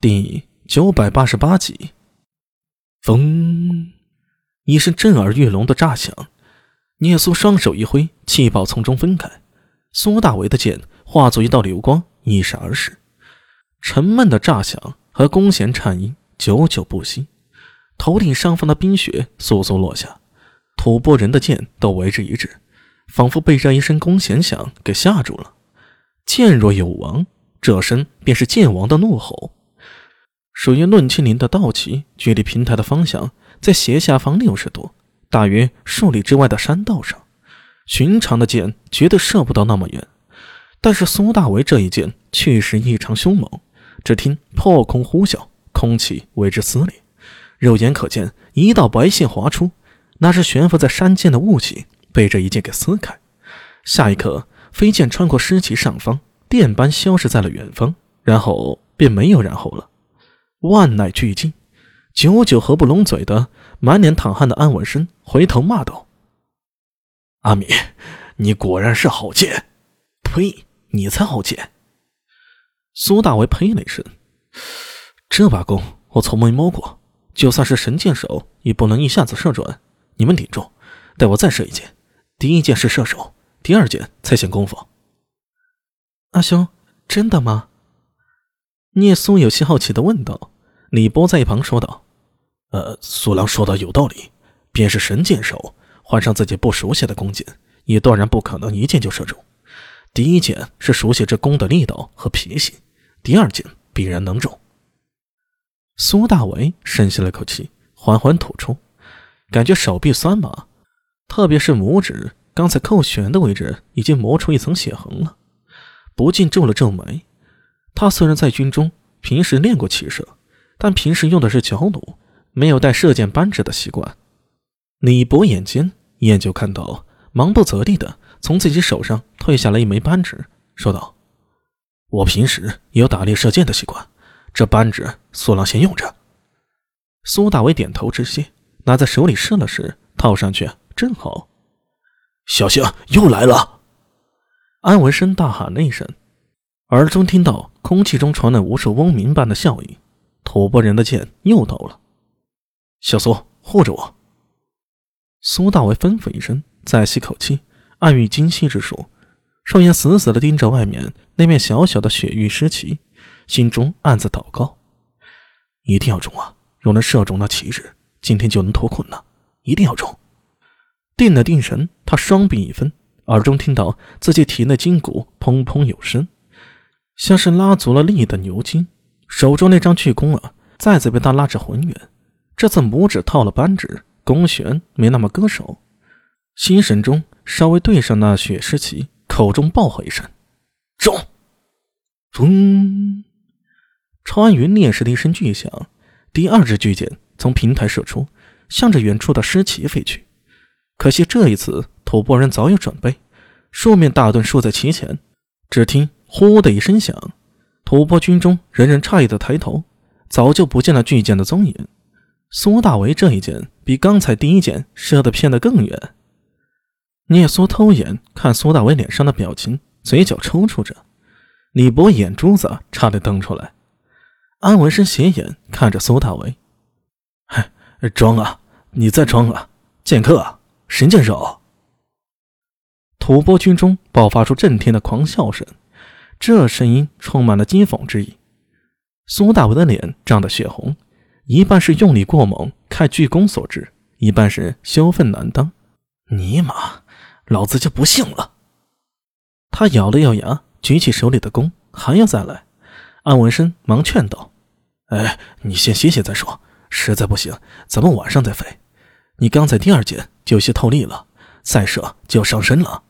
第九百八十八集，风，一声震耳欲聋的炸响，聂苏双手一挥，气爆从中分开，苏大为的剑化作一道流光，一闪而逝。沉闷的炸响和弓弦颤音久久不息，头顶上方的冰雪簌簌落下，吐蕃人的剑都为之一滞，仿佛被这一声弓弦响给吓住了。剑若有亡，这声便是剑王的怒吼。属于论清林的道旗，距离平台的方向在斜下方六十度，大约数里之外的山道上。寻常的箭绝对射不到那么远，但是苏大为这一箭确实异常凶猛。只听破空呼啸，空气为之撕裂，肉眼可见一道白线划出，那是悬浮在山间的雾气被这一箭给撕开。下一刻，飞剑穿过尸旗上方，电般消失在了远方，然后便没有然后了。万籁俱寂，久久合不拢嘴的、满脸淌汗的安文生回头骂道：“阿米，你果然是好剑！呸，你才好剑！”苏大为呸了一声：“这把弓我从没摸过，就算是神箭手也不能一下子射准。你们顶住，待我再射一箭。第一箭是射手，第二箭才显功夫。”阿兄，真的吗？聂苏有些好奇的问道：“李波在一旁说道，呃，苏郎说的有道理，便是神箭手，换上自己不熟悉的弓箭，也断然不可能一箭就射中。第一箭是熟悉这弓的力道和脾性，第二箭必然能中。”苏大为深吸了口气，缓缓吐出，感觉手臂酸麻，特别是拇指，刚才扣弦的位置已经磨出一层血痕了，不禁皱了皱眉。他虽然在军中平时练过骑射，但平时用的是脚弩，没有带射箭扳指的习惯。李博眼尖，一眼就看到，忙不择地的从自己手上退下了一枚扳指，说道：“我平时也有打猎射箭的习惯，这扳指苏郎先用着。”苏大伟点头致谢，拿在手里试了试，套上去正好。小心，又来了！安文生大喊了一声。耳中听到空气中传来无数嗡鸣般的笑语，吐蕃人的剑又到了。小苏护着我。苏大为吩咐一声，再吸口气，暗喻精细之术，双眼死死地盯着外面那面小小的雪域尸旗，心中暗自祷告：一定要中啊！若能射中那旗帜，今天就能脱困了。一定要中！定了定神，他双臂一分，耳中听到自己体内筋骨砰砰有声。像是拉足了力的牛筋，手中那张巨弓啊，再次被他拉至浑圆。这次拇指套了扳指，弓弦没那么割手。心神中稍微对上那血尸旗，口中暴喝一声：“中！”嗡，穿云裂石的一声巨响，第二支巨箭从平台射出，向着远处的尸旗飞去。可惜这一次吐蕃人早有准备，数面大盾竖在旗前。只听。呼的一声响，吐蕃军中人人诧异的抬头，早就不见了巨剑的踪影。苏大为这一箭比刚才第一箭射的偏得更远。聂苏偷眼看苏大为脸上的表情，嘴角抽搐着。李博眼珠子差点瞪出来。安文生斜眼看着苏大为：“嗨，装啊！你再装啊！剑客，神箭手！”吐蕃军中爆发出震天的狂笑声。这声音充满了讥讽之意。苏大伟的脸涨得血红，一半是用力过猛开巨弓所致，一半是羞愤难当。尼玛，老子就不信了！他咬了咬牙，举起手里的弓，还要再来。安文生忙劝道：“哎，你先歇歇再说，实在不行，咱们晚上再飞。你刚才第二箭就有些透力了，再射就要上身了。”